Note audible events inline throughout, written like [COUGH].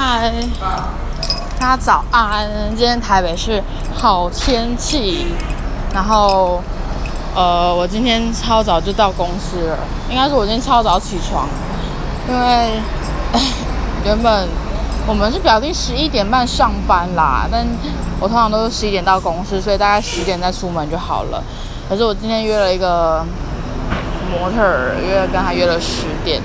嗨，大家早安！今天台北是好天气，然后呃，我今天超早就到公司了，应该是我今天超早起床，因为原本我们是表定十一点半上班啦，但我通常都是十一点到公司，所以大概十点再出门就好了。可是我今天约了一个模特儿，约跟他约了十点。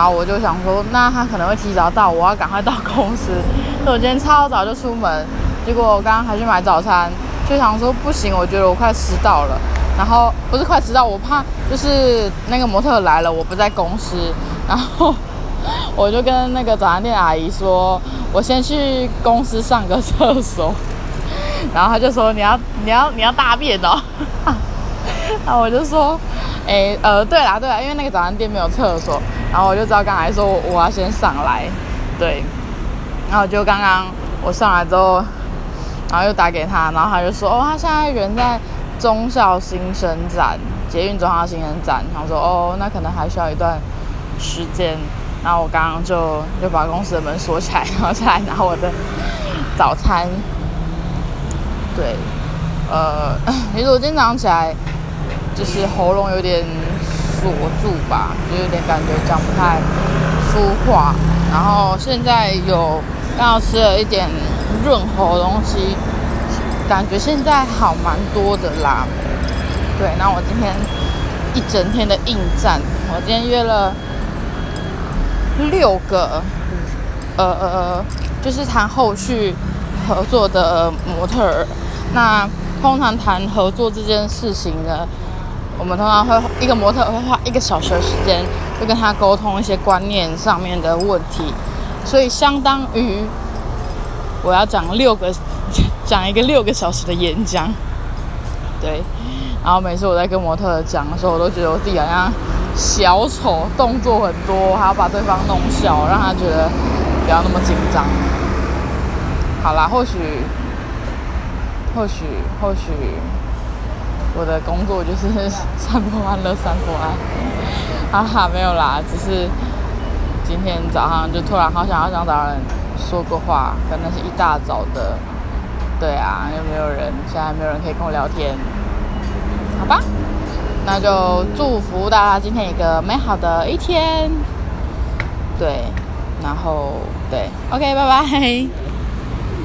然后我就想说，那他可能会提早到，我要赶快到公司。[LAUGHS] 所以我今天超早就出门，结果我刚刚还去买早餐，就想说不行，我觉得我快迟到了。然后不是快迟到，我怕就是那个模特来了，我不在公司。然后 [LAUGHS] 我就跟那个早餐店阿姨说，我先去公司上个厕所。然后他就说你要你要你要大便哦。[LAUGHS] 然后我就说，哎呃对啦对啦，因为那个早餐店没有厕所。然后我就知道刚才说我要先上来，对，然后就刚刚我上来之后，然后又打给他，然后他就说哦，他现在人在中校新生站，捷运中校新生站。他说哦，那可能还需要一段时间。然后我刚刚就就把公司的门锁起来，然后再来拿我的早餐。对，呃，[LAUGHS] 其实我今天早上起来就是喉咙有点。锁住吧，就有点感觉讲不太出话。然后现在有刚好吃了一点润喉东西，感觉现在好蛮多的啦。对，那我今天一整天的应战，我今天约了六个，呃呃，就是谈后续合作的模特儿。那通常谈合作这件事情呢？我们通常会一个模特会花一个小时的时间，会跟他沟通一些观念上面的问题，所以相当于我要讲六个 [LAUGHS] 讲一个六个小时的演讲，对。然后每次我在跟模特讲的时候，我都觉得我自己好像小丑，动作很多，还要把对方弄笑，让他觉得不要那么紧张。好啦，或许，或许，或许。我的工作就是 [LAUGHS] 散播欢乐，散播爱，[LAUGHS] 哈哈，没有啦，只是今天早上就突然好想要想找人说个话，跟那是一大早的，对啊，又没有人，现在没有人可以跟我聊天，好吧，那就祝福大家今天一个美好的一天，对，然后对，OK，拜拜。